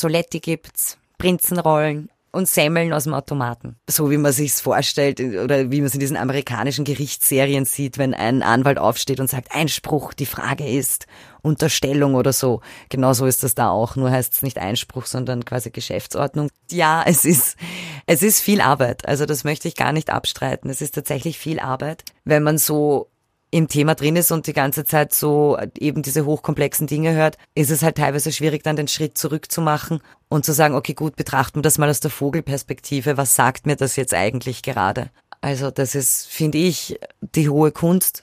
Soletti gibt's, Prinzenrollen, und Semmeln aus dem Automaten. So wie man sich's vorstellt oder wie man es in diesen amerikanischen Gerichtsserien sieht, wenn ein Anwalt aufsteht und sagt, Einspruch, die Frage ist Unterstellung oder so. Genauso ist das da auch, nur heißt es nicht Einspruch, sondern quasi Geschäftsordnung. Ja, es ist, es ist viel Arbeit. Also das möchte ich gar nicht abstreiten. Es ist tatsächlich viel Arbeit, wenn man so im Thema drin ist und die ganze Zeit so eben diese hochkomplexen Dinge hört, ist es halt teilweise schwierig, dann den Schritt zurück zu machen und zu sagen, okay, gut, betrachten wir das mal aus der Vogelperspektive. Was sagt mir das jetzt eigentlich gerade? Also das ist, finde ich, die hohe Kunst.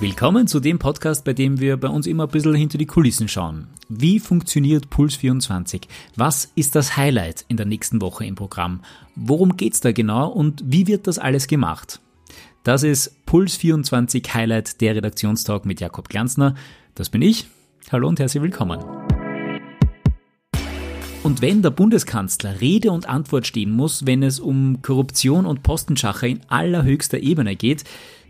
Willkommen zu dem Podcast, bei dem wir bei uns immer ein bisschen hinter die Kulissen schauen. Wie funktioniert Puls 24? Was ist das Highlight in der nächsten Woche im Programm? Worum geht's da genau und wie wird das alles gemacht? Das ist Puls 24 Highlight der Redaktionstalk mit Jakob Glanzner. Das bin ich. Hallo und herzlich willkommen. Und wenn der Bundeskanzler Rede und Antwort stehen muss, wenn es um Korruption und Postenschacher in allerhöchster Ebene geht,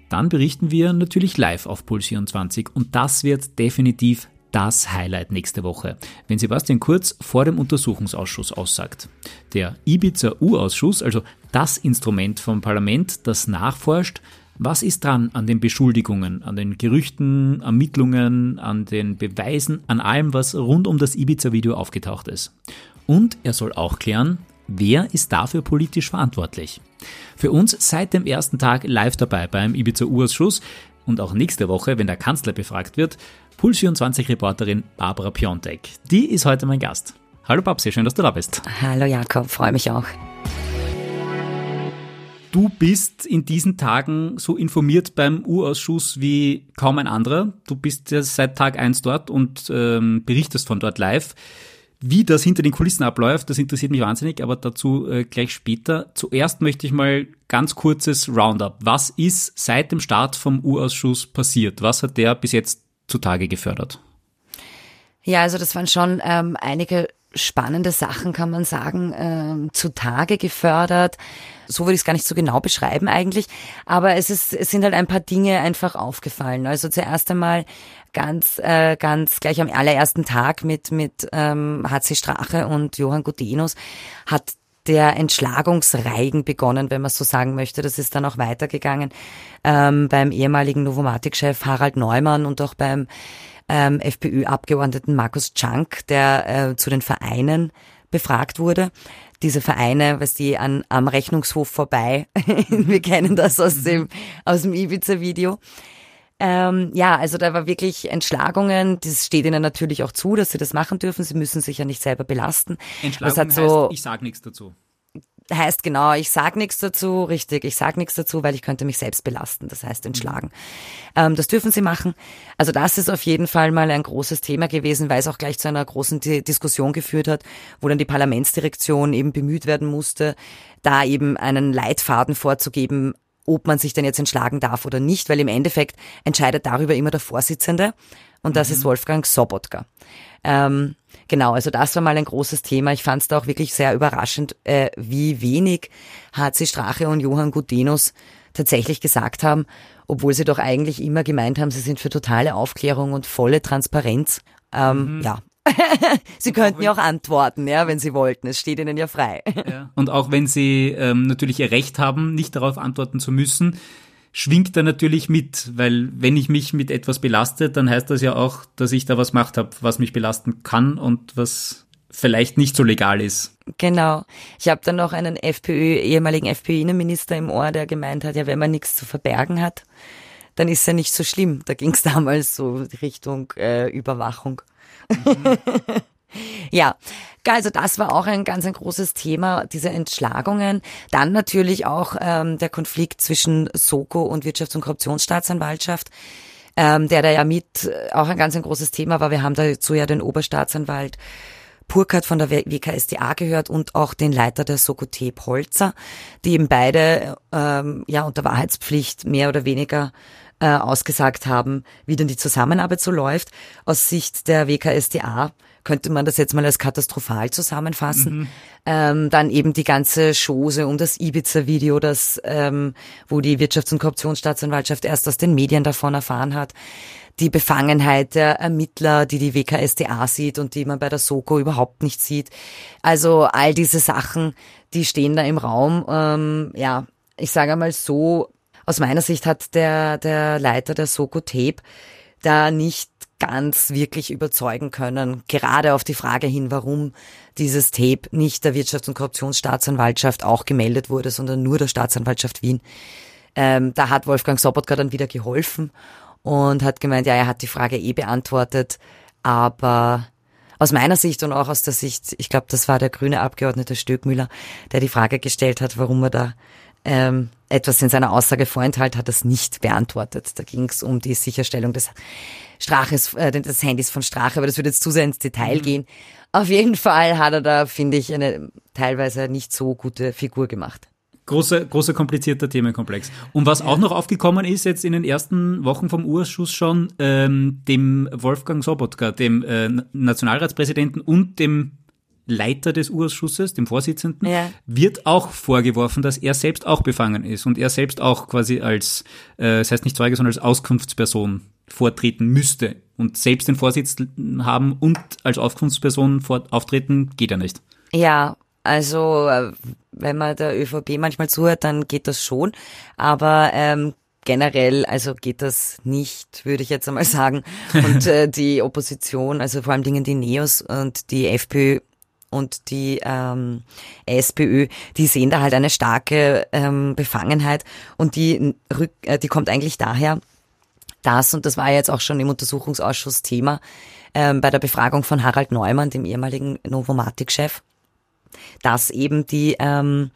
dann berichten wir natürlich live auf Puls 24 und das wird definitiv das Highlight nächste Woche, wenn Sebastian Kurz vor dem Untersuchungsausschuss aussagt. Der Ibiza-U-Ausschuss, also das Instrument vom Parlament, das nachforscht, was ist dran an den Beschuldigungen, an den Gerüchten, Ermittlungen, an den Beweisen, an allem, was rund um das Ibiza-Video aufgetaucht ist. Und er soll auch klären, wer ist dafür politisch verantwortlich. Für uns seit dem ersten Tag live dabei beim Ibiza-U-Ausschuss und auch nächste Woche, wenn der Kanzler befragt wird, Puls24-Reporterin Barbara Piontek. Die ist heute mein Gast. Hallo Babsi, schön, dass du da bist. Hallo Jakob, freue mich auch. Du bist in diesen Tagen so informiert beim U-Ausschuss wie kaum ein anderer. Du bist ja seit Tag eins dort und ähm, berichtest von dort live. Wie das hinter den Kulissen abläuft, das interessiert mich wahnsinnig, aber dazu äh, gleich später. Zuerst möchte ich mal ganz kurzes Roundup. Was ist seit dem Start vom U-Ausschuss passiert? Was hat der bis jetzt zutage gefördert? Ja, also das waren schon ähm, einige spannende Sachen, kann man sagen, ähm, zutage gefördert. So würde ich es gar nicht so genau beschreiben eigentlich. Aber es, ist, es sind halt ein paar Dinge einfach aufgefallen. Also zuerst einmal ganz, äh, ganz gleich am allerersten Tag mit, mit ähm, HC Strache und Johann Gudenus hat der Entschlagungsreigen begonnen, wenn man so sagen möchte. Das ist dann auch weitergegangen ähm, beim ehemaligen Novomatic-Chef Harald Neumann und auch beim ähm, FPÖ-Abgeordneten Markus Czank, der äh, zu den Vereinen befragt wurde. Diese Vereine, was die an, am Rechnungshof vorbei, wir kennen das aus dem, aus dem Ibiza-Video. Ähm, ja, also da war wirklich Entschlagungen. Das steht ihnen natürlich auch zu, dass sie das machen dürfen. Sie müssen sich ja nicht selber belasten. Entschlagung so, heißt, ich sage nichts dazu. Heißt genau, ich sag nichts dazu, richtig, ich sag nichts dazu, weil ich könnte mich selbst belasten, das heißt entschlagen. Ähm, das dürfen sie machen. Also das ist auf jeden Fall mal ein großes Thema gewesen, weil es auch gleich zu einer großen D Diskussion geführt hat, wo dann die Parlamentsdirektion eben bemüht werden musste, da eben einen Leitfaden vorzugeben, ob man sich denn jetzt entschlagen darf oder nicht, weil im Endeffekt entscheidet darüber immer der Vorsitzende und das mhm. ist Wolfgang Sobotka. Ähm, genau, also das war mal ein großes Thema. Ich fand es da auch wirklich sehr überraschend, äh, wie wenig HC Strache und Johann Gudenus tatsächlich gesagt haben, obwohl sie doch eigentlich immer gemeint haben, sie sind für totale Aufklärung und volle Transparenz. Ähm, mhm. Ja, sie könnten ja auch antworten, ja, wenn Sie wollten. Es steht Ihnen ja frei. Ja. Und auch wenn Sie ähm, natürlich Ihr Recht haben, nicht darauf antworten zu müssen, schwingt er natürlich mit, weil wenn ich mich mit etwas belaste, dann heißt das ja auch, dass ich da was gemacht habe, was mich belasten kann und was vielleicht nicht so legal ist. Genau. Ich habe dann noch einen FPÖ, ehemaligen FPÖ-Innenminister im Ohr, der gemeint hat, ja, wenn man nichts zu verbergen hat, dann ist ja nicht so schlimm. Da ging es damals so Richtung äh, Überwachung. Mhm. Ja, also das war auch ein ganz ein großes Thema, diese Entschlagungen. Dann natürlich auch ähm, der Konflikt zwischen Soko und Wirtschafts- und Korruptionsstaatsanwaltschaft, ähm, der da ja mit äh, auch ein ganz ein großes Thema war. Wir haben dazu ja den Oberstaatsanwalt Burkhardt von der WKSDA gehört und auch den Leiter der Soko T. Polzer, die eben beide ähm, ja unter Wahrheitspflicht mehr oder weniger äh, ausgesagt haben, wie denn die Zusammenarbeit so läuft. Aus Sicht der WKSDA könnte man das jetzt mal als katastrophal zusammenfassen. Mhm. Ähm, dann eben die ganze Chose um das Ibiza-Video, das, ähm, wo die Wirtschafts- und Korruptionsstaatsanwaltschaft erst aus den Medien davon erfahren hat. Die Befangenheit der Ermittler, die die WKSDA sieht und die man bei der Soko überhaupt nicht sieht. Also all diese Sachen, die stehen da im Raum. Ähm, ja, ich sage einmal so, aus meiner Sicht hat der, der Leiter der Soko Tape da nicht ganz wirklich überzeugen können, gerade auf die Frage hin, warum dieses Tape nicht der Wirtschafts- und Korruptionsstaatsanwaltschaft auch gemeldet wurde, sondern nur der Staatsanwaltschaft Wien. Ähm, da hat Wolfgang Sobotka dann wieder geholfen und hat gemeint, ja, er hat die Frage eh beantwortet, aber aus meiner Sicht und auch aus der Sicht, ich glaube, das war der grüne Abgeordnete Stöckmüller, der die Frage gestellt hat, warum er da ähm, etwas in seiner Aussage vorenthalten, hat das nicht beantwortet. Da ging es um die Sicherstellung des Straches, äh, des Handys von Strache, aber das würde jetzt zu sehr ins Detail mhm. gehen. Auf jeden Fall hat er da, finde ich, eine teilweise nicht so gute Figur gemacht. Großer, großer komplizierter Themenkomplex. Und was auch noch aufgekommen ist jetzt in den ersten Wochen vom Urschuss schon, ähm, dem Wolfgang Sobotka, dem äh, Nationalratspräsidenten und dem Leiter des Urschusses, dem Vorsitzenden, ja. wird auch vorgeworfen, dass er selbst auch befangen ist und er selbst auch quasi als, äh, das heißt nicht Zeuge, sondern als Auskunftsperson vortreten müsste. Und selbst den Vorsitz haben und als Auskunftsperson auftreten, geht ja nicht. Ja, also äh, wenn man der ÖVP manchmal zuhört, dann geht das schon. Aber ähm, generell, also geht das nicht, würde ich jetzt einmal sagen. Und äh, die Opposition, also vor allen Dingen die Neos und die FPÖ und die ähm, SPÖ, die sehen da halt eine starke ähm, Befangenheit und die, rück, äh, die kommt eigentlich daher, dass, und das war jetzt auch schon im Untersuchungsausschuss Thema, ähm, bei der Befragung von Harald Neumann, dem ehemaligen Novomatic-Chef, dass eben die ähm,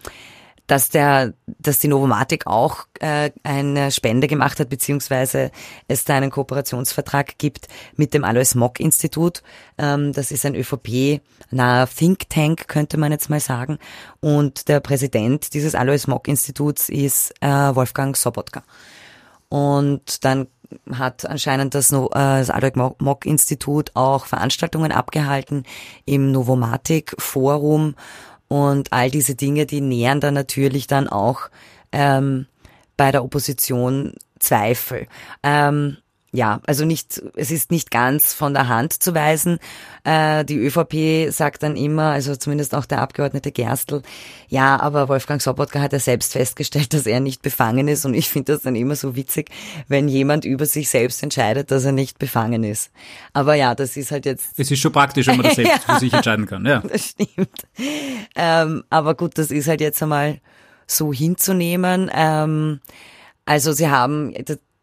dass der, dass die Novomatic auch äh, eine Spende gemacht hat, beziehungsweise es da einen Kooperationsvertrag gibt mit dem Alois Mock Institut. Ähm, das ist ein ÖVP-naher Think Tank, könnte man jetzt mal sagen. Und der Präsident dieses Alois Mock Instituts ist äh, Wolfgang Sobotka. Und dann hat anscheinend das, no, äh, das Alois Mock Institut auch Veranstaltungen abgehalten im Novomatic Forum und all diese Dinge, die nähern dann natürlich dann auch ähm, bei der Opposition Zweifel. Ähm, ja, also nicht, es ist nicht ganz von der Hand zu weisen. Äh, die ÖVP sagt dann immer, also zumindest auch der Abgeordnete Gerstl, ja, aber Wolfgang Sobotka hat ja selbst festgestellt, dass er nicht befangen ist und ich finde das dann immer so witzig, wenn jemand über sich selbst entscheidet, dass er nicht befangen ist. Aber ja, das ist halt jetzt... Es ist schon praktisch, wenn man das selbst für sich entscheiden kann, ja. Das stimmt. Ähm, aber gut, das ist halt jetzt einmal so hinzunehmen. Ähm, also sie haben,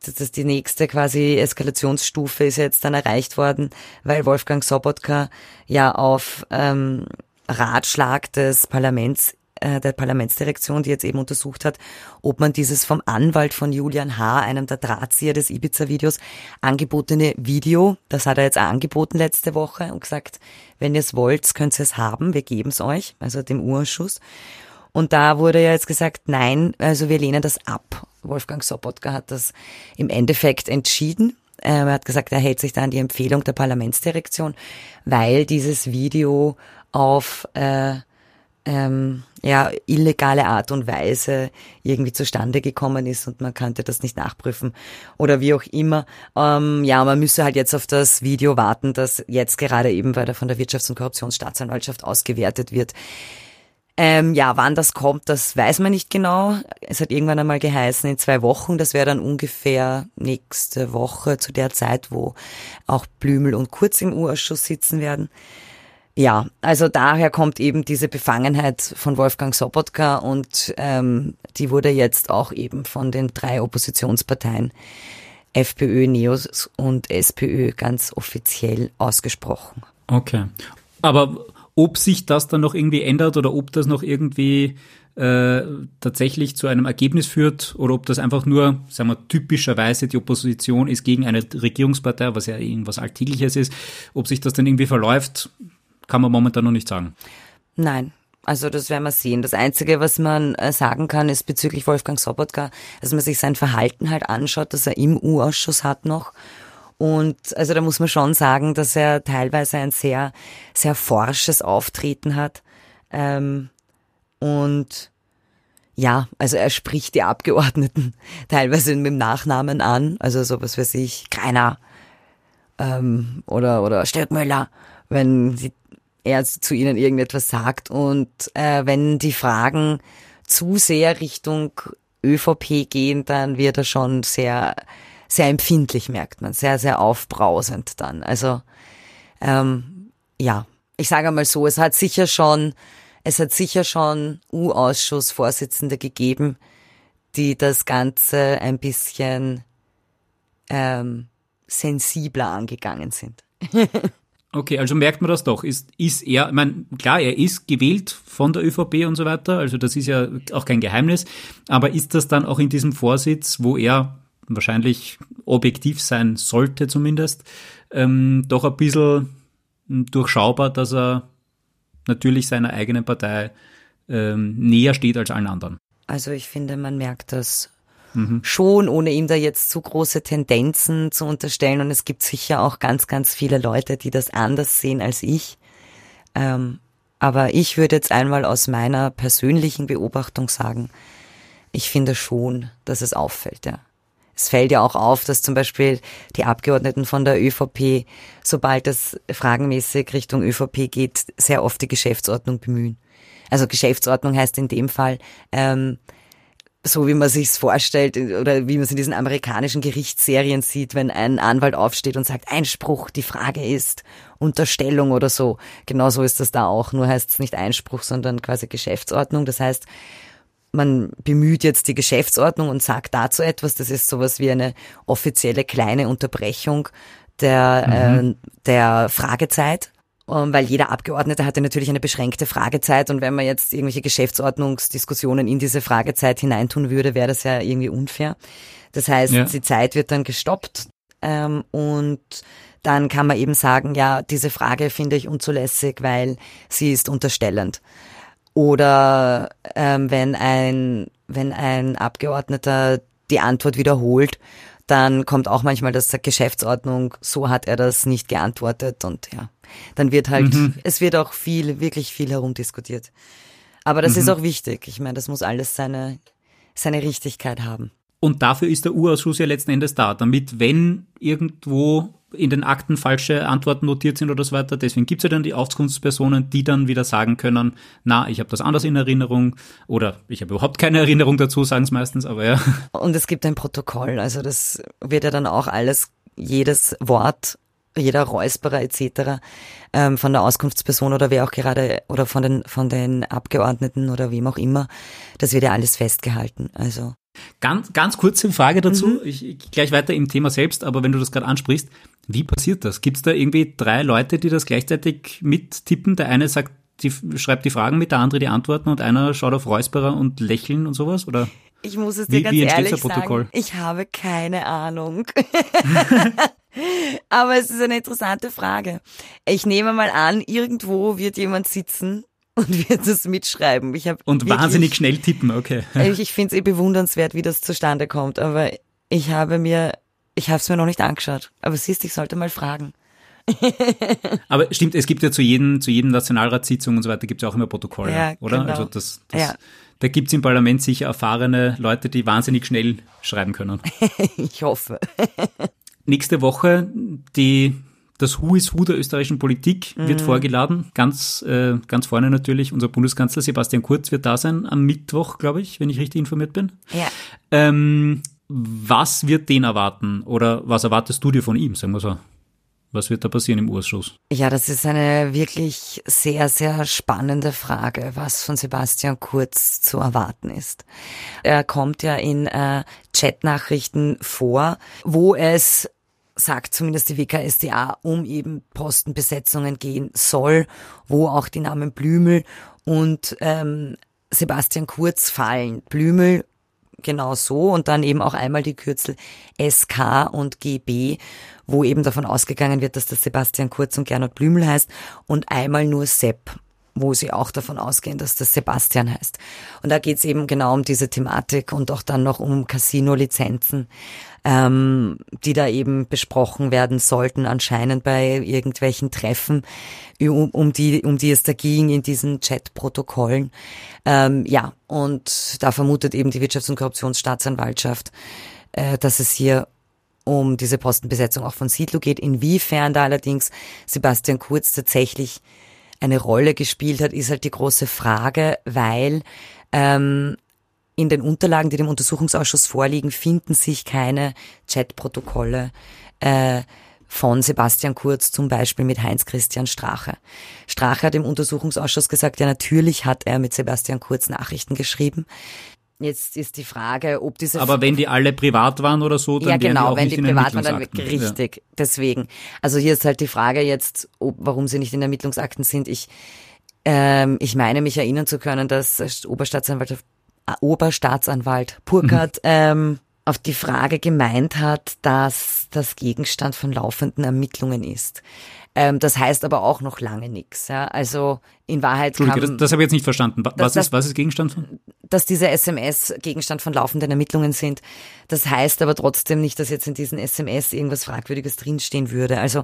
das die nächste quasi Eskalationsstufe ist jetzt dann erreicht worden, weil Wolfgang Sobotka ja auf ähm, Ratschlag des Parlaments äh, der Parlamentsdirektion, die jetzt eben untersucht hat, ob man dieses vom Anwalt von Julian H., einem der Drahtzieher des Ibiza-Videos, angebotene Video, das hat er jetzt angeboten letzte Woche und gesagt, wenn ihr es wollt, könnt ihr es haben, wir geben es euch, also dem Urschuss. Und da wurde ja jetzt gesagt, nein, also wir lehnen das ab. Wolfgang Sobotka hat das im Endeffekt entschieden. Ähm, er hat gesagt, er hält sich da an die Empfehlung der Parlamentsdirektion, weil dieses Video auf äh, ähm, ja, illegale Art und Weise irgendwie zustande gekommen ist und man könnte das nicht nachprüfen oder wie auch immer. Ähm, ja, man müsse halt jetzt auf das Video warten, das jetzt gerade eben bei der, von der Wirtschafts- und Korruptionsstaatsanwaltschaft ausgewertet wird. Ähm, ja, wann das kommt, das weiß man nicht genau. Es hat irgendwann einmal geheißen, in zwei Wochen. Das wäre dann ungefähr nächste Woche zu der Zeit, wo auch Blümel und Kurz im Urausschuss sitzen werden. Ja, also daher kommt eben diese Befangenheit von Wolfgang Sobotka und ähm, die wurde jetzt auch eben von den drei Oppositionsparteien FPÖ, NEOS und SPÖ ganz offiziell ausgesprochen. Okay. Aber ob sich das dann noch irgendwie ändert oder ob das noch irgendwie äh, tatsächlich zu einem Ergebnis führt oder ob das einfach nur, sagen wir, typischerweise die Opposition ist gegen eine Regierungspartei, was ja irgendwas Alltägliches ist. Ob sich das dann irgendwie verläuft, kann man momentan noch nicht sagen. Nein, Also das werden wir sehen. Das Einzige, was man äh, sagen kann, ist bezüglich Wolfgang Sobotka, dass man sich sein Verhalten halt anschaut, dass er im U-Ausschuss hat noch. Und also da muss man schon sagen, dass er teilweise ein sehr, sehr forsches Auftreten hat. Ähm, und ja, also er spricht die Abgeordneten teilweise mit dem Nachnamen an. Also so was weiß ich, Kreiner ähm, oder, oder Stöckmüller, wenn sie er zu ihnen irgendetwas sagt. Und äh, wenn die Fragen zu sehr Richtung ÖVP gehen, dann wird er schon sehr, sehr empfindlich, merkt man, sehr, sehr aufbrausend dann. Also ähm, ja, ich sage mal so, es hat sicher schon, es hat sicher schon U-Ausschussvorsitzende gegeben, die das Ganze ein bisschen ähm, sensibler angegangen sind. Okay, also merkt man das doch. Ist, ist er, ich meine, klar, er ist gewählt von der ÖVP und so weiter, also das ist ja auch kein Geheimnis, aber ist das dann auch in diesem Vorsitz, wo er wahrscheinlich objektiv sein sollte zumindest, ähm, doch ein bisschen durchschaubar, dass er natürlich seiner eigenen Partei ähm, näher steht als allen anderen? Also ich finde, man merkt das mhm. schon, ohne ihm da jetzt zu große Tendenzen zu unterstellen. Und es gibt sicher auch ganz, ganz viele Leute, die das anders sehen als ich. Ähm, aber ich würde jetzt einmal aus meiner persönlichen Beobachtung sagen, ich finde schon, dass es auffällt, ja. Es fällt ja auch auf, dass zum Beispiel die Abgeordneten von der ÖVP, sobald es fragenmäßig Richtung ÖVP geht, sehr oft die Geschäftsordnung bemühen. Also Geschäftsordnung heißt in dem Fall, ähm, so wie man sich's vorstellt oder wie man es in diesen amerikanischen Gerichtsserien sieht, wenn ein Anwalt aufsteht und sagt, Einspruch, die Frage ist Unterstellung oder so. Genauso ist das da auch, nur heißt es nicht Einspruch, sondern quasi Geschäftsordnung. Das heißt, man bemüht jetzt die Geschäftsordnung und sagt dazu etwas. Das ist sowas wie eine offizielle kleine Unterbrechung der, mhm. äh, der Fragezeit ähm, weil jeder Abgeordnete hatte natürlich eine beschränkte Fragezeit und wenn man jetzt irgendwelche Geschäftsordnungsdiskussionen in diese Fragezeit hineintun würde, wäre das ja irgendwie unfair. Das heißt, ja. die Zeit wird dann gestoppt ähm, und dann kann man eben sagen, ja, diese Frage finde ich unzulässig, weil sie ist unterstellend. Oder ähm, wenn ein wenn ein Abgeordneter die Antwort wiederholt, dann kommt auch manchmal das Geschäftsordnung, so hat er das nicht geantwortet und ja dann wird halt, mhm. es wird auch viel, wirklich viel herumdiskutiert. Aber das mhm. ist auch wichtig. Ich meine, das muss alles seine, seine Richtigkeit haben. Und dafür ist der U-Ausschuss ja letzten Endes da, damit, wenn irgendwo in den Akten falsche Antworten notiert sind oder so weiter, deswegen gibt es ja dann die Auskunftspersonen, die dann wieder sagen können, na, ich habe das anders in Erinnerung oder ich habe überhaupt keine Erinnerung dazu, sagen es meistens, aber ja. Und es gibt ein Protokoll, also das wird ja dann auch alles, jedes Wort jeder Räusperer etc. Ähm, von der Auskunftsperson oder wer auch gerade oder von den von den Abgeordneten oder wem auch immer, das wird ja alles festgehalten. Also ganz ganz kurze Frage dazu. Mhm. Ich, ich gleich weiter im Thema selbst, aber wenn du das gerade ansprichst, wie passiert das? Gibt es da irgendwie drei Leute, die das gleichzeitig mittippen? Der eine sagt, die schreibt die Fragen mit, der andere die Antworten und einer schaut auf Räusperer und lächeln und sowas oder? Ich muss es dir wie, ganz wie ehrlich sagen, ich habe keine Ahnung. Aber es ist eine interessante Frage. Ich nehme mal an, irgendwo wird jemand sitzen und wird das mitschreiben. Ich hab und wirklich, wahnsinnig schnell tippen, okay. Ich, ich finde es eh bewundernswert, wie das zustande kommt. Aber ich habe mir, ich habe es mir noch nicht angeschaut. Aber siehst, ich sollte mal fragen. Aber stimmt, es gibt ja zu jedem, zu jedem Nationalratssitzung und so weiter gibt es ja auch immer Protokolle, ja, oder? Genau. Also das, das ja. da gibt es im Parlament sicher erfahrene Leute, die wahnsinnig schnell schreiben können. ich hoffe nächste Woche die das Who is Who der österreichischen Politik wird mhm. vorgeladen. Ganz, äh, ganz vorne natürlich unser Bundeskanzler Sebastian Kurz wird da sein am Mittwoch, glaube ich, wenn ich richtig informiert bin. Ja. Ähm, was wird den erwarten oder was erwartest du dir von ihm, sagen wir so? Was wird da passieren im Urschuss? Ja, das ist eine wirklich sehr, sehr spannende Frage, was von Sebastian Kurz zu erwarten ist. Er kommt ja in äh, Chatnachrichten vor, wo es sagt zumindest die WKSDA, um eben Postenbesetzungen gehen soll, wo auch die Namen Blümel und ähm, Sebastian Kurz fallen. Blümel genau so. Und dann eben auch einmal die Kürzel SK und GB, wo eben davon ausgegangen wird, dass das Sebastian Kurz und Gernot Blümel heißt. Und einmal nur Sepp wo sie auch davon ausgehen, dass das Sebastian heißt. Und da geht es eben genau um diese Thematik und auch dann noch um Casino-Lizenzen, ähm, die da eben besprochen werden sollten, anscheinend bei irgendwelchen Treffen, um, um, die, um die es da ging in diesen Chat-Protokollen. Ähm, ja, und da vermutet eben die Wirtschafts- und Korruptionsstaatsanwaltschaft, äh, dass es hier um diese Postenbesetzung auch von Siedlow geht. Inwiefern da allerdings Sebastian Kurz tatsächlich eine Rolle gespielt hat, ist halt die große Frage, weil ähm, in den Unterlagen, die dem Untersuchungsausschuss vorliegen, finden sich keine Chatprotokolle äh, von Sebastian Kurz zum Beispiel mit Heinz-Christian Strache. Strache hat im Untersuchungsausschuss gesagt, ja natürlich hat er mit Sebastian Kurz Nachrichten geschrieben. Jetzt ist die Frage, ob diese. Aber wenn die alle privat waren oder so, dann ja genau, die auch wenn nicht die privat waren, dann richtig. Deswegen. Also hier ist halt die Frage jetzt, ob, warum sie nicht in Ermittlungsakten sind. Ich ähm, ich meine mich erinnern zu können, dass Oberstaatsanwalt äh, Oberstaatsanwalt Burkhardt Mhm. ähm, auf die Frage gemeint hat, dass das Gegenstand von laufenden Ermittlungen ist. Ähm, das heißt aber auch noch lange nichts. Ja? Also in Wahrheit kam, das, das habe ich jetzt nicht verstanden. Wa- Was, das- ist, was ist Gegenstand von? dass diese SMS Gegenstand von laufenden Ermittlungen sind. Das heißt aber trotzdem nicht, dass jetzt in diesen SMS irgendwas Fragwürdiges drinstehen würde. Also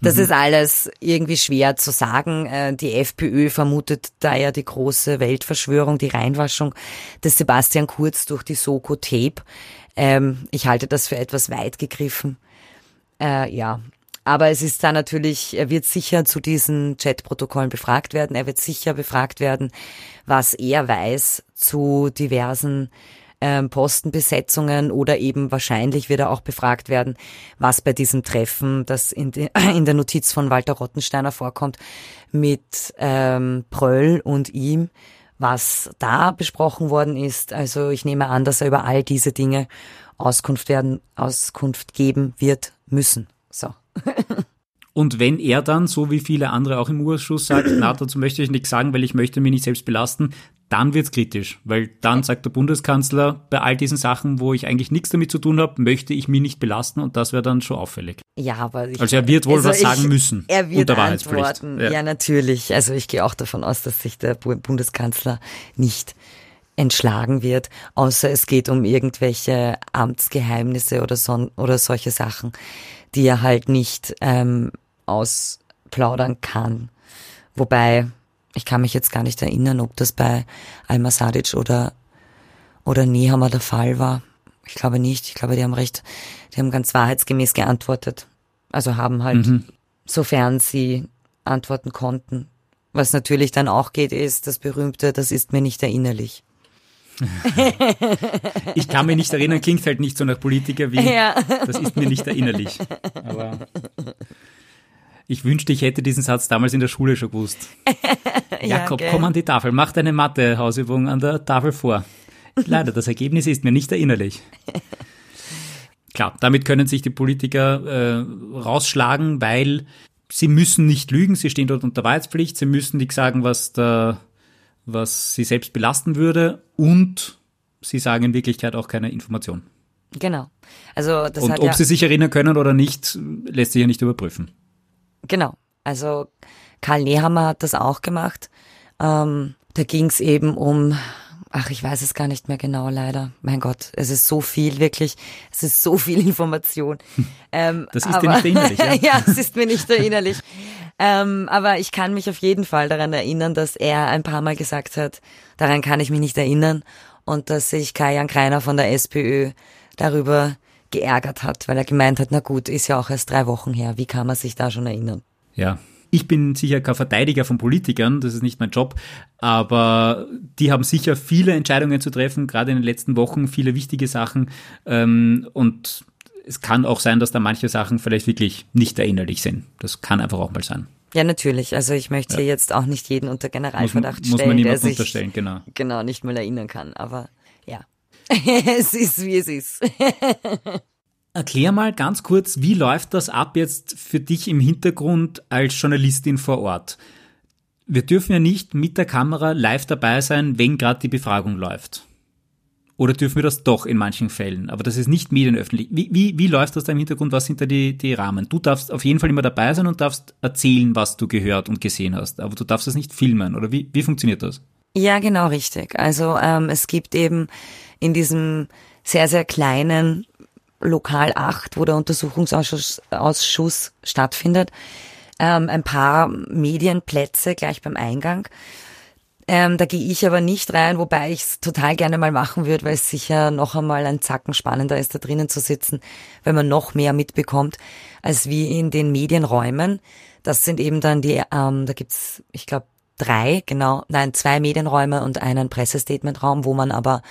das ist alles irgendwie schwer zu sagen. Äh, Die FPÖ vermutet da ja die große Weltverschwörung, die Reinwaschung des Sebastian Kurz durch die Soko Tape. Ähm, Ich halte das für etwas weit gegriffen. Äh, ja. Aber es ist da natürlich, er wird sicher zu diesen Chatprotokollen befragt werden. Er wird sicher befragt werden, was er weiß zu diversen ähm, Postenbesetzungen oder eben wahrscheinlich wird er auch befragt werden, was bei diesem Treffen, das in, de, in der Notiz von Walter Rottensteiner vorkommt, mit ähm, Pröll und ihm, was da besprochen worden ist. Also ich nehme an, dass er über all diese Dinge Auskunft werden, Auskunft geben wird müssen. So. Und wenn er dann, so wie viele andere auch im Urschuss sagt, na, dazu möchte ich nichts sagen, weil ich möchte mich nicht selbst belasten, dann wird's kritisch, weil dann sagt der Bundeskanzler, bei all diesen Sachen, wo ich eigentlich nichts damit zu tun habe, möchte ich mich nicht belasten und das wäre dann schon auffällig. Ja, aber ich, Also er wird wohl was ich- sagen müssen Er wird unter antworten. Ja. Ja. natürlich. Also ich gehe auch davon aus, dass sich der Bu- Bundeskanzler nicht entschlagen wird, außer es geht um irgendwelche Amtsgeheimnisse oder so oder solche Sachen, die er halt nicht ähm, ausplaudern kann. Wobei ich kann mich jetzt gar nicht erinnern, ob das bei Alma Sadic oder oder Nehammer der Fall war. Ich glaube nicht. Ich glaube, die haben recht, die haben ganz wahrheitsgemäß geantwortet. Also haben halt, sofern sie antworten konnten. Was natürlich dann auch geht, ist das berühmte, das ist mir nicht erinnerlich. Ich kann mich nicht erinnern, klingt halt nicht so nach Politiker wie, Ja. das ist mir nicht erinnerlich. Aber ich wünschte, ich hätte diesen Satz damals in der Schule schon gewusst. Jakob, gell. komm an die Tafel, mach deine Mathe-Hausübung an der Tafel vor. Leider, das Ergebnis ist mir nicht erinnerlich. Klar, damit können sich die Politiker äh, rausschlagen, weil sie müssen nicht lügen, sie stehen dort unter Wahrheitspflicht, sie müssen nicht sagen, was, da, was sie selbst belasten würde und sie sagen in Wirklichkeit auch keine Information. Genau. Also das und ob ja, sie sich erinnern können oder nicht, lässt sich ja nicht überprüfen. Genau. Also Karl Nehammer hat das auch gemacht. Ähm, da ging es eben um, ach, ich weiß es gar nicht mehr genau, leider. Mein Gott, es ist so viel, wirklich. Es ist so viel Information. Ähm, Das ist dir nicht erinnerlich, ja? ja, es ist mir nicht erinnerlich. ähm, aber ich kann mich auf jeden Fall daran erinnern, dass er ein paar Mal gesagt hat, daran kann ich mich nicht erinnern. Und dass sich Kajan Kreiner von der SPÖ darüber geärgert hat, weil er gemeint hat, na gut, ist ja auch erst drei Wochen her, wie kann man sich da schon erinnern? Ja. Ich bin sicher kein Verteidiger von Politikern, das ist nicht mein Job, aber die haben sicher viele Entscheidungen zu treffen, gerade in den letzten Wochen, viele wichtige Sachen. Ähm, und es kann auch sein, dass da manche Sachen vielleicht wirklich nicht erinnerlich sind. Das kann einfach auch mal sein. Ja, natürlich. Also ich möchte hier jetzt auch nicht jeden unter Generalverdacht muss man stellen, der niemandem sich unterstellen, genau. genau nicht mal erinnern kann. Aber ja, es ist wie es ist. Erklär mal ganz kurz, wie läuft das ab jetzt für dich im Hintergrund als Journalistin vor Ort? Wir dürfen ja nicht mit der Kamera live dabei sein, wenn gerade die Befragung läuft. Oder dürfen wir das doch in manchen Fällen? Aber das ist nicht medienöffentlich. Wie, wie, wie läuft das da im Hintergrund? Was sind da die, die Rahmen? Du darfst auf jeden Fall immer dabei sein und darfst erzählen, was du gehört und gesehen hast. Aber du darfst das nicht filmen. Oder wie, wie funktioniert das? Ja, genau richtig. Also ähm, es gibt eben in diesem sehr, sehr kleinen Lokal 8, wo der Untersuchungsausschuss Ausschuss stattfindet, ähm, ein paar Medienplätze gleich beim Eingang. Ähm, da gehe ich aber nicht rein, wobei ich es total gerne mal machen würde, weil es sicher noch einmal ein Zacken spannender ist, da drinnen zu sitzen, wenn man noch mehr mitbekommt, als wie in den Medienräumen. Das sind eben dann die, ähm, da gibt's, ich glaube, drei, genau, nein, zwei Medienräume und einen Pressestatementraum, wo man aber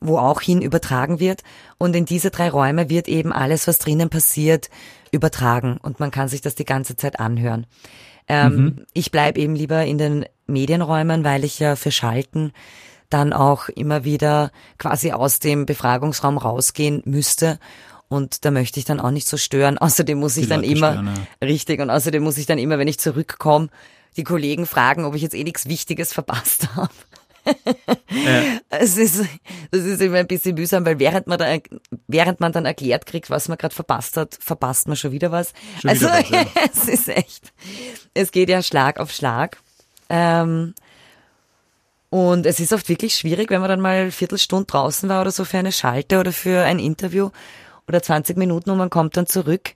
wo auch hin übertragen wird. Und in diese drei Räume wird eben alles, was drinnen passiert, übertragen. Und man kann sich das die ganze Zeit anhören. Ähm, mhm. Ich bleibe eben lieber in den Medienräumen, weil ich ja für Schalten dann auch immer wieder quasi aus dem Befragungsraum rausgehen müsste. Und da möchte ich dann auch nicht so stören. Außerdem muss ich die dann Leute immer, stören, ja. richtig, und außerdem muss ich dann immer, wenn ich zurückkomme, die Kollegen fragen, ob ich jetzt eh nichts Wichtiges verpasst habe. Ja. Es ist, das ist immer ein bisschen mühsam, weil während man, da, während man dann erklärt kriegt, was man gerade verpasst hat, verpasst man schon wieder was. Schon also wieder was, ja. es ist echt, es geht ja Schlag auf Schlag. Ähm, und es ist oft wirklich schwierig, wenn man dann mal Viertelstunde draußen war oder so für eine Schalte oder für ein Interview oder 20 Minuten und man kommt dann zurück,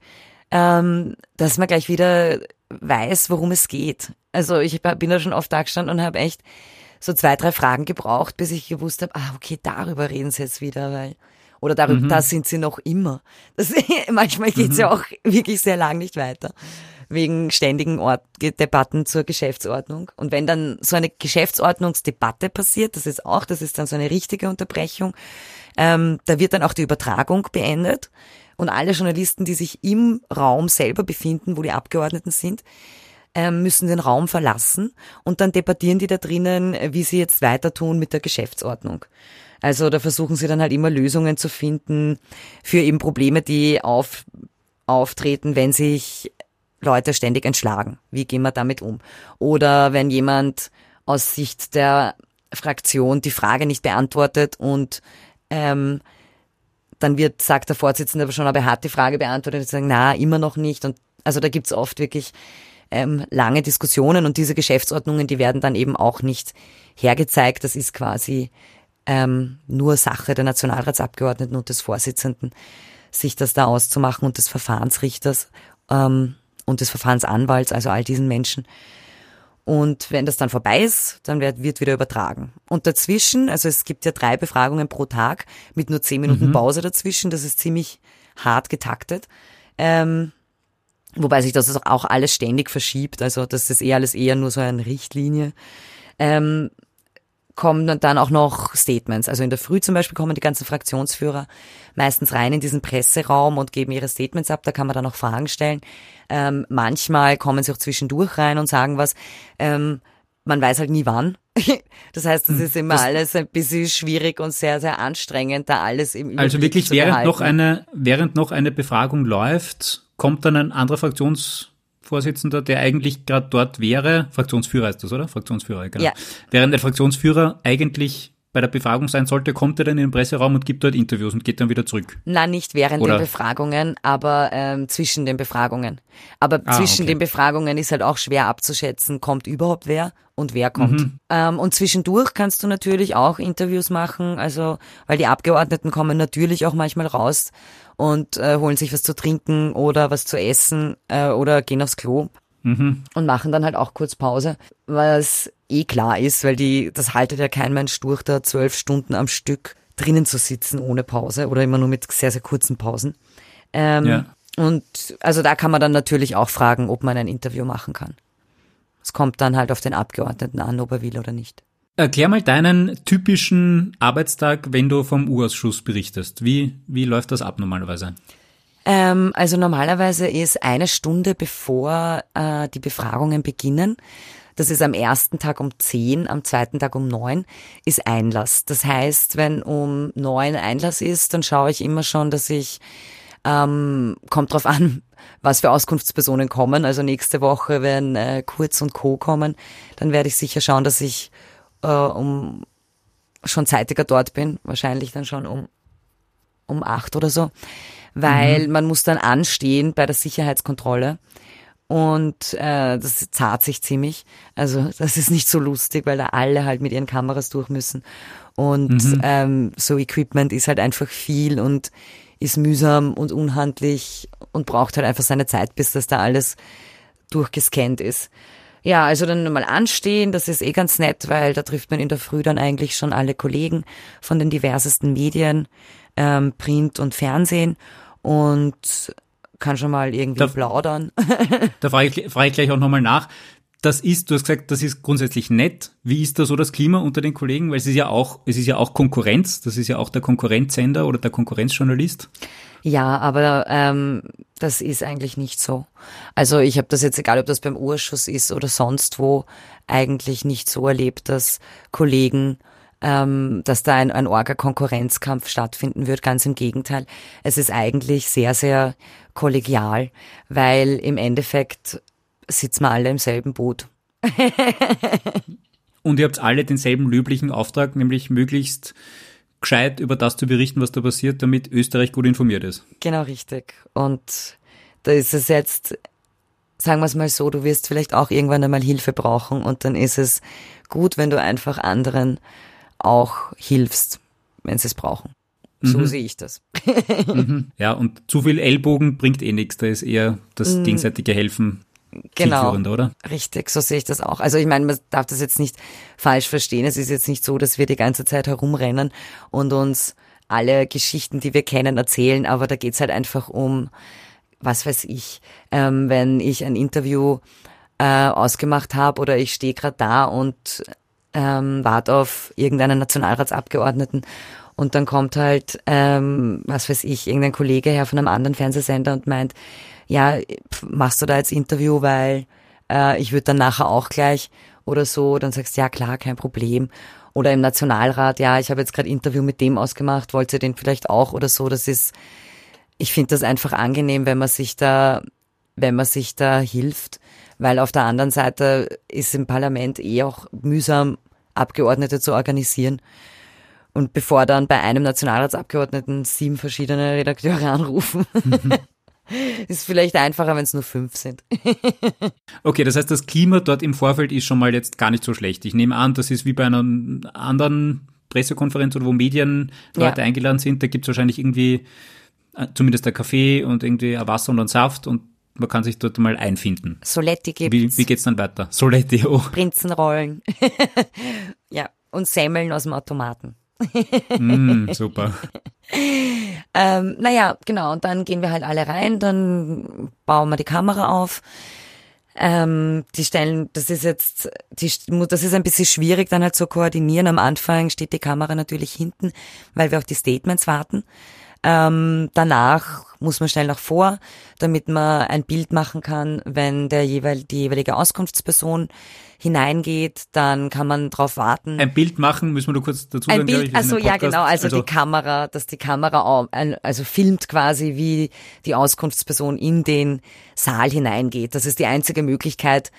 ähm, dass man gleich wieder weiß, worum es geht. Also ich bin da schon oft da gestanden und habe echt so zwei, drei Fragen gebraucht, bis ich gewusst habe, ah, okay, darüber reden sie jetzt wieder, weil oder darüber, mhm. da sind sie noch immer. Das, manchmal geht's mhm. ja auch wirklich sehr lang nicht weiter wegen ständigen Ort Debatten zur Geschäftsordnung. Und wenn dann so eine Geschäftsordnungsdebatte passiert, das ist auch, das ist dann so eine richtige Unterbrechung, ähm, da wird dann auch die Übertragung beendet und alle Journalisten, die sich im Raum selber befinden, wo die Abgeordneten sind, müssen den Raum verlassen und dann debattieren die da drinnen, wie sie jetzt weiter tun mit der Geschäftsordnung. Also da versuchen sie dann halt immer Lösungen zu finden für eben Probleme, die auf, auftreten, wenn sich Leute ständig entschlagen. Wie gehen wir damit um? Oder wenn jemand aus Sicht der Fraktion die Frage nicht beantwortet und ähm, dann wird, sagt der Vorsitzende aber schon, aber er hat die Frage beantwortet und sagen, na, immer noch nicht. Und also da gibt's oft wirklich ähm, lange Diskussionen und diese Geschäftsordnungen, die werden dann eben auch nicht hergezeigt. Das ist quasi ähm, nur Sache der Nationalratsabgeordneten und des Vorsitzenden, sich das da auszumachen und des Verfahrensrichters ähm, und des Verfahrensanwalts, also all diesen Menschen. Und wenn das dann vorbei ist, dann wird, wird wieder übertragen. Und dazwischen, also es gibt ja drei Befragungen pro Tag mit nur zehn Minuten mhm. Pause dazwischen, das ist ziemlich hart getaktet. Ähm, Wobei sich das auch alles ständig verschiebt. Also das ist eher alles eher nur so eine Richtlinie. Ähm, kommen dann auch noch Statements. Also in der Früh zum Beispiel kommen die ganzen Fraktionsführer meistens rein in diesen Presseraum und geben ihre Statements ab. Da kann man dann auch Fragen stellen. Ähm, manchmal kommen sie auch zwischendurch rein und sagen was. Ähm, man weiß halt nie wann. Das heißt, es hm, ist immer das alles ein bisschen schwierig und sehr, sehr anstrengend, da alles im Überblick Also wirklich, während noch eine, während noch eine Befragung läuft, kommt dann ein anderer Fraktionsvorsitzender, der eigentlich gerade dort wäre, Fraktionsführer ist das, oder? Fraktionsführer, genau. Ja. Während der Fraktionsführer eigentlich bei der Befragung sein sollte, kommt er dann in den Presseraum und gibt dort Interviews und geht dann wieder zurück. Na, nicht während Oder? den Befragungen, aber ähm, zwischen den Befragungen. Aber ah, zwischen okay. den Befragungen ist halt auch schwer abzuschätzen, kommt überhaupt wer und wer kommt. Mhm. Ähm, und zwischendurch kannst du natürlich auch Interviews machen, also weil die Abgeordneten kommen natürlich auch manchmal raus und äh, holen sich was zu trinken oder was zu essen äh, oder gehen aufs Klo mhm. und machen dann halt auch kurz Pause, was eh klar ist, weil die, das haltet ja kein Mensch durch, da zwölf Stunden am Stück drinnen zu sitzen ohne Pause oder immer nur mit sehr, sehr kurzen Pausen. Ähm, ja. Und also da kann man dann natürlich auch fragen, ob man ein Interview machen kann. Es kommt dann halt auf den Abgeordneten an, ob er will oder nicht. Erklär mal deinen typischen Arbeitstag, wenn du vom U-Ausschuss berichtest. Wie, wie läuft das ab normalerweise? Ähm, also normalerweise ist eine Stunde bevor äh, die Befragungen beginnen, das ist am ersten Tag um zehn, am zweiten Tag um neun, ist Einlass. Das heißt, wenn um neun Einlass ist, dann schaue ich immer schon, dass ich, ähm, kommt drauf an, was für Auskunftspersonen kommen. Also nächste Woche, wenn äh, Kurz und Co. kommen, dann werde ich sicher schauen, dass ich äh, um schon zeitiger dort bin, wahrscheinlich dann schon um, um acht oder so, weil mhm. man muss dann anstehen bei der Sicherheitskontrolle und äh, das zahlt sich ziemlich. Also das ist nicht so lustig, weil da alle halt mit ihren Kameras durch müssen und mhm. ähm, so Equipment ist halt einfach viel und ist mühsam und unhandlich und braucht halt einfach seine Zeit, bis das da alles durchgescannt ist. Ja, also dann mal anstehen, das ist eh ganz nett, weil da trifft man in der Früh dann eigentlich schon alle Kollegen von den diversesten Medien, ähm, Print und Fernsehen und kann schon mal irgendwie da, plaudern. da frage ich, frage ich gleich auch nochmal nach. Das ist, du hast gesagt, das ist grundsätzlich nett. Wie ist da so das Klima unter den Kollegen? Weil es ist ja auch, es ist ja auch Konkurrenz. Das ist ja auch der Konkurrenzsender oder der Konkurrenzjournalist. Ja, aber ähm, das ist eigentlich nicht so. Also ich habe das jetzt, egal ob das beim Urschuss ist oder sonst wo, eigentlich nicht so erlebt, dass Kollegen ähm, dass da ein, ein Orga-Konkurrenzkampf stattfinden wird. Ganz im Gegenteil. Es ist eigentlich sehr, sehr kollegial, weil im Endeffekt sitzen wir alle im selben Boot. Und ihr habt alle denselben löblichen Auftrag, nämlich möglichst gescheit über das zu berichten, was da passiert, damit Österreich gut informiert ist. Genau, richtig. Und da ist es jetzt, sagen wir es mal so, du wirst vielleicht auch irgendwann einmal Hilfe brauchen und dann ist es gut, wenn du einfach anderen auch hilfst, wenn sie es brauchen. So mhm. sehe ich das. mhm. Ja, und zu viel Ellbogen bringt eh nichts. Da ist eher das mhm. gegenseitige Helfen genau, oder? Richtig, so sehe ich das auch. Also ich meine, man darf das jetzt nicht falsch verstehen. Es ist jetzt nicht so, dass wir die ganze Zeit herumrennen und uns alle Geschichten, die wir kennen, erzählen, aber da geht's halt einfach um, was weiß ich, ähm, wenn ich ein Interview äh, ausgemacht habe oder ich stehe gerade da und ähm, warte auf irgendeinen Nationalratsabgeordneten und dann kommt halt, ähm, was weiß ich, irgendein Kollege her von einem anderen Fernsehsender und meint, ja, machst du da jetzt Interview, weil äh, ich würde dann nachher auch gleich oder so, dann sagst du, ja klar, kein Problem. Oder im Nationalrat, ja, ich habe jetzt gerade Interview mit dem ausgemacht, wollt ihr den vielleicht auch oder so. Das ist, ich finde das einfach angenehm, wenn man sich da, wenn man sich da hilft, weil auf der anderen Seite ist im Parlament eh auch mühsam, Abgeordnete zu organisieren. Und bevor dann bei einem Nationalratsabgeordneten sieben verschiedene Redakteure anrufen, mhm. Ist vielleicht einfacher, wenn es nur fünf sind. okay, das heißt, das Klima dort im Vorfeld ist schon mal jetzt gar nicht so schlecht. Ich nehme an, das ist wie bei einer anderen Pressekonferenz oder wo Medienleute ja. eingeladen sind. Da gibt es wahrscheinlich irgendwie äh, zumindest ein Kaffee und irgendwie ein Wasser und ein Saft und man kann sich dort mal einfinden. Soletti gibt's. Wie, wie geht's dann weiter? Soletti, oh. Prinzenrollen. ja, und Semmeln aus dem Automaten. mm, super. ähm, naja, genau, und dann gehen wir halt alle rein, dann bauen wir die Kamera auf. Ähm, die stellen, das ist jetzt, die, das ist ein bisschen schwierig dann halt zu koordinieren. Am Anfang steht die Kamera natürlich hinten, weil wir auch die Statements warten. Ähm, danach muss man schnell nach vor, damit man ein Bild machen kann, wenn der jeweil, die jeweilige Auskunftsperson hineingeht, dann kann man drauf warten. Ein Bild machen, müssen wir nur kurz dazu sagen. Ein Bild, also ja genau, also, also, die Kamera, dass die Kamera also filmt quasi, wie die Auskunftsperson in den Saal hineingeht. Das ist die einzige Möglichkeit,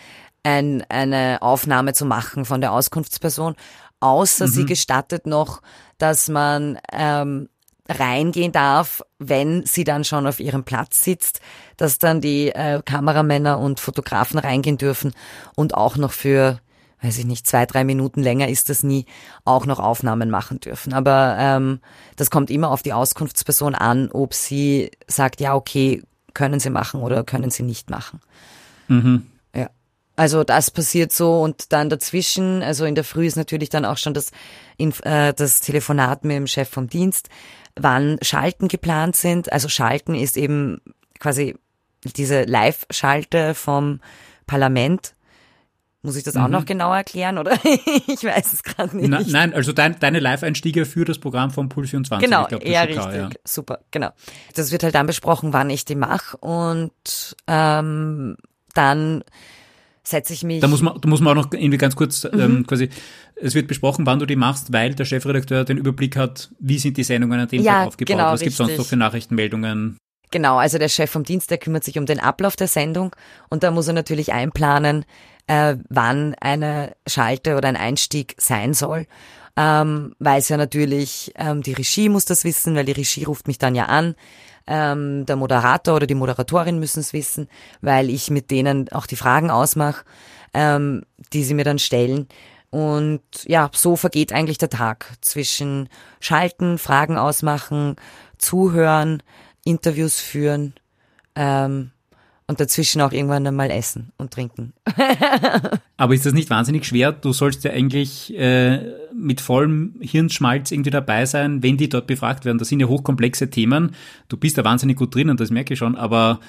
ein, eine Aufnahme zu machen von der Auskunftsperson, außer mhm. sie gestattet noch, dass man ähm, reingehen darf, wenn sie dann schon auf ihrem Platz sitzt, dass dann die äh, Kameramänner und Fotografen reingehen dürfen und auch noch für, weiß ich nicht, zwei, drei Minuten länger ist das nie, auch noch Aufnahmen machen dürfen. Aber ähm, das kommt immer auf die Auskunftsperson an, ob sie sagt, ja, okay, können sie machen oder können sie nicht machen. Mhm. Ja. Also das passiert so und dann dazwischen, also in der Früh ist natürlich dann auch schon das, äh, das Telefonat mit dem Chef vom Dienst, wann Schalten geplant sind. Also Schalten ist eben quasi diese Live-Schalte vom Parlament. Muss ich das auch mhm. noch genauer erklären oder ich weiß es gerade nicht. Na, nein, also dein, deine Live-Einstiege für das Programm von Puls 24. Genau, glaub, ja, richtig. Klar, ja. Super, genau. Das wird halt dann besprochen, wann ich die mache und ähm, dann setze ich mich. Da muss man, da muss man auch noch irgendwie ganz kurz mhm. ähm, quasi, es wird besprochen, wann du die machst, weil der Chefredakteur den Überblick hat, wie sind die Sendungen an dem ja, Tag aufgebaut, genau, was gibt es sonst noch für Nachrichtenmeldungen. Genau, also der Chef vom Dienst, der kümmert sich um den Ablauf der Sendung und da muss er natürlich einplanen, äh, wann eine Schalte oder ein Einstieg sein soll. ähm, weiß ja natürlich, ähm, die Regie muss das wissen, weil die Regie ruft mich dann ja an. Ähm, der Moderator oder die Moderatorin müssen es wissen, weil ich mit denen auch die Fragen ausmache, ähm, die sie mir dann stellen. Und ja, so vergeht eigentlich der Tag zwischen Schalten, Fragen ausmachen, Zuhören, Interviews führen ähm, und dazwischen auch irgendwann einmal essen und trinken. Aber ist das nicht wahnsinnig schwer? Du sollst ja eigentlich äh, mit vollem Hirnschmalz irgendwie dabei sein, wenn die dort befragt werden. Das sind ja hochkomplexe Themen. Du bist da wahnsinnig gut drin und das merke ich schon, aber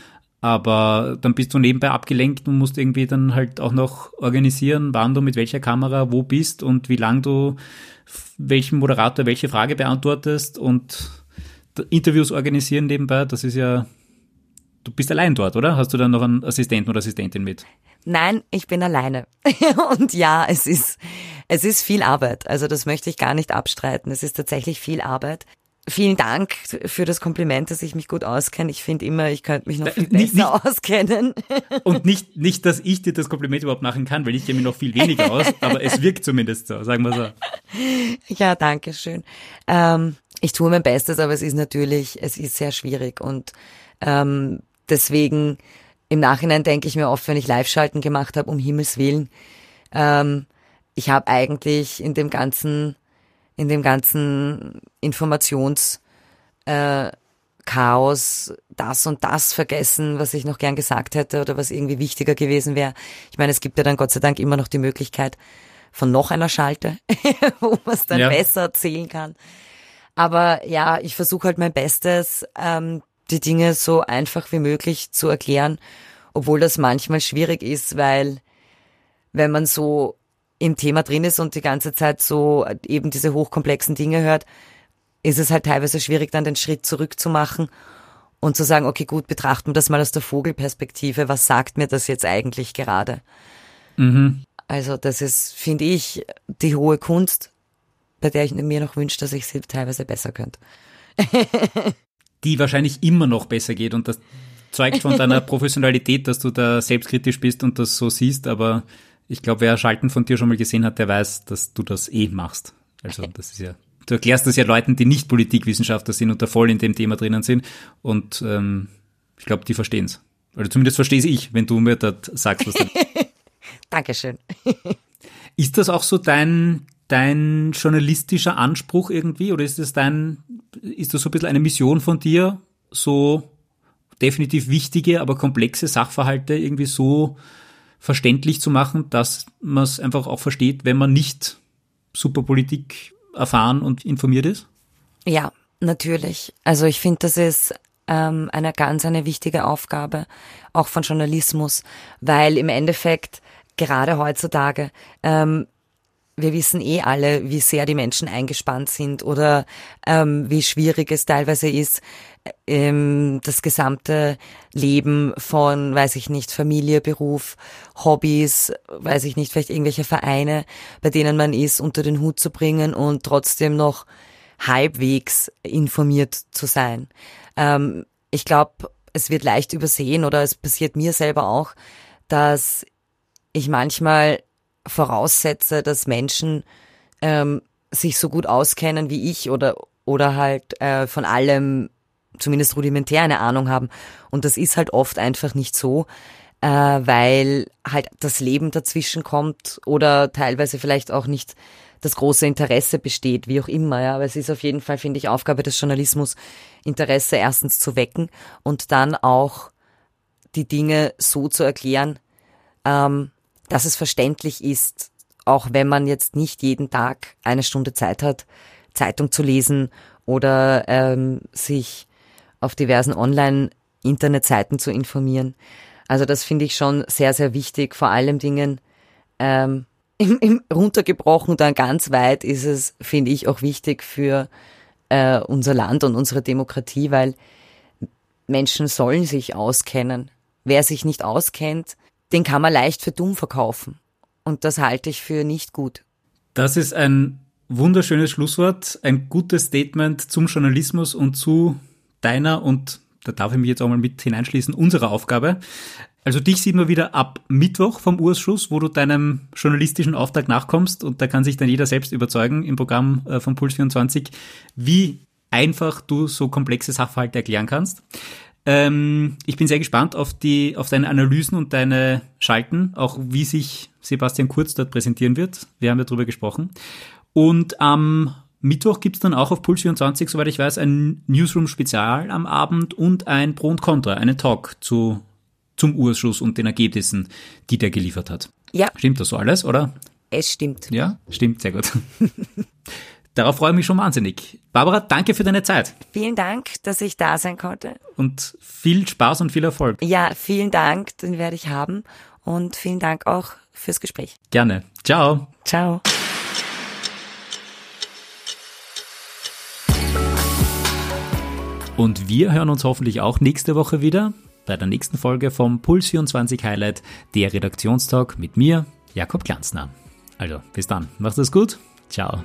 aber dann bist du nebenbei abgelenkt und musst irgendwie dann halt auch noch organisieren, wann du mit welcher Kamera wo bist und wie lang du welchem Moderator welche Frage beantwortest und Interviews organisieren nebenbei. Das ist ja, du bist allein dort, oder? Hast du dann noch einen Assistenten oder Assistentin mit? Nein, ich bin alleine. und ja, es ist, es ist viel Arbeit. Also das möchte ich gar nicht abstreiten. Es ist tatsächlich viel Arbeit. Vielen Dank für das Kompliment, dass ich mich gut auskenne. Ich finde immer, ich könnte mich noch viel besser nicht, auskennen. Und nicht, nicht, dass ich dir das Kompliment überhaupt machen kann, weil ich kenne mich noch viel weniger aus, aber es wirkt zumindest so, sagen wir so. Ja, danke schön. Ähm, ich tue mein Bestes, aber es ist natürlich, es ist sehr schwierig und ähm, deswegen im Nachhinein denke ich mir oft, wenn ich Live-Schalten gemacht habe, um Himmels Willen, ähm, ich habe eigentlich in dem ganzen in dem ganzen Informationschaos äh, das und das vergessen, was ich noch gern gesagt hätte oder was irgendwie wichtiger gewesen wäre. Ich meine, es gibt ja dann Gott sei Dank immer noch die Möglichkeit von noch einer Schalte, wo man es dann ja. besser erzählen kann. Aber ja, ich versuche halt mein Bestes, ähm, die Dinge so einfach wie möglich zu erklären, obwohl das manchmal schwierig ist, weil wenn man so im Thema drin ist und die ganze Zeit so eben diese hochkomplexen Dinge hört, ist es halt teilweise schwierig, dann den Schritt zurück zu machen und zu sagen, okay, gut, betrachten wir das mal aus der Vogelperspektive. Was sagt mir das jetzt eigentlich gerade? Mhm. Also das ist, finde ich, die hohe Kunst, bei der ich mir noch wünsche, dass ich sie teilweise besser könnte. die wahrscheinlich immer noch besser geht und das zeugt von deiner Professionalität, dass du da selbstkritisch bist und das so siehst, aber ich glaube, wer Schalten von dir schon mal gesehen hat, der weiß, dass du das eh machst. Also das ist ja, du erklärst das ja Leuten, die nicht Politikwissenschaftler sind und da voll in dem Thema drinnen sind. Und ähm, ich glaube, die verstehen es. Oder zumindest verstehe ich, wenn du mir das sagst. Was du Dankeschön. ist das auch so dein, dein journalistischer Anspruch irgendwie? Oder ist das dein, ist das so ein bisschen eine Mission von dir, so definitiv wichtige, aber komplexe Sachverhalte irgendwie so verständlich zu machen, dass man es einfach auch versteht, wenn man nicht super Politik erfahren und informiert ist? Ja, natürlich. Also ich finde, das ist ähm, eine ganz eine wichtige Aufgabe auch von Journalismus, weil im Endeffekt gerade heutzutage ähm, wir wissen eh alle, wie sehr die Menschen eingespannt sind oder ähm, wie schwierig es teilweise ist, ähm, das gesamte Leben von, weiß ich nicht, Familie, Beruf, Hobbys, weiß ich nicht, vielleicht irgendwelche Vereine, bei denen man ist, unter den Hut zu bringen und trotzdem noch halbwegs informiert zu sein. Ähm, ich glaube, es wird leicht übersehen oder es passiert mir selber auch, dass ich manchmal voraussetze, dass Menschen ähm, sich so gut auskennen wie ich oder oder halt äh, von allem zumindest rudimentär eine Ahnung haben. Und das ist halt oft einfach nicht so, äh, weil halt das Leben dazwischen kommt oder teilweise vielleicht auch nicht das große Interesse besteht, wie auch immer. Ja. Aber es ist auf jeden Fall, finde ich, Aufgabe des Journalismus, Interesse erstens zu wecken und dann auch die Dinge so zu erklären, ähm, dass es verständlich ist, auch wenn man jetzt nicht jeden Tag eine Stunde Zeit hat, Zeitung zu lesen oder ähm, sich auf diversen Online-Internetseiten zu informieren. Also das finde ich schon sehr, sehr wichtig. Vor allem Dingen ähm, im, im runtergebrochen dann ganz weit ist es, finde ich, auch wichtig für äh, unser Land und unsere Demokratie, weil Menschen sollen sich auskennen. Wer sich nicht auskennt, den kann man leicht für dumm verkaufen. Und das halte ich für nicht gut. Das ist ein wunderschönes Schlusswort, ein gutes Statement zum Journalismus und zu deiner und da darf ich mich jetzt auch mal mit hineinschließen, unserer Aufgabe. Also dich sieht man wieder ab Mittwoch vom Urschuss, wo du deinem journalistischen Auftrag nachkommst und da kann sich dann jeder selbst überzeugen im Programm äh, von Puls 24, wie einfach du so komplexe Sachverhalte erklären kannst. Ähm, ich bin sehr gespannt auf die, auf deine Analysen und deine Schalten, auch wie sich Sebastian Kurz dort präsentieren wird. Wir haben ja drüber gesprochen. Und am Mittwoch gibt's dann auch auf Puls 24, soweit ich weiß, ein Newsroom-Spezial am Abend und ein Pro und Contra, einen Talk zu, zum Urschuss und den Ergebnissen, die der geliefert hat. Ja. Stimmt das so alles, oder? Es stimmt. Ja, stimmt, sehr gut. Darauf freue ich mich schon wahnsinnig. Barbara, danke für deine Zeit. Vielen Dank, dass ich da sein konnte. Und viel Spaß und viel Erfolg. Ja, vielen Dank, den werde ich haben. Und vielen Dank auch fürs Gespräch. Gerne. Ciao. Ciao. Und wir hören uns hoffentlich auch nächste Woche wieder bei der nächsten Folge vom Puls 24 Highlight, der Redaktionstalk mit mir, Jakob Glanzner. Also, bis dann. Macht es gut. Ciao.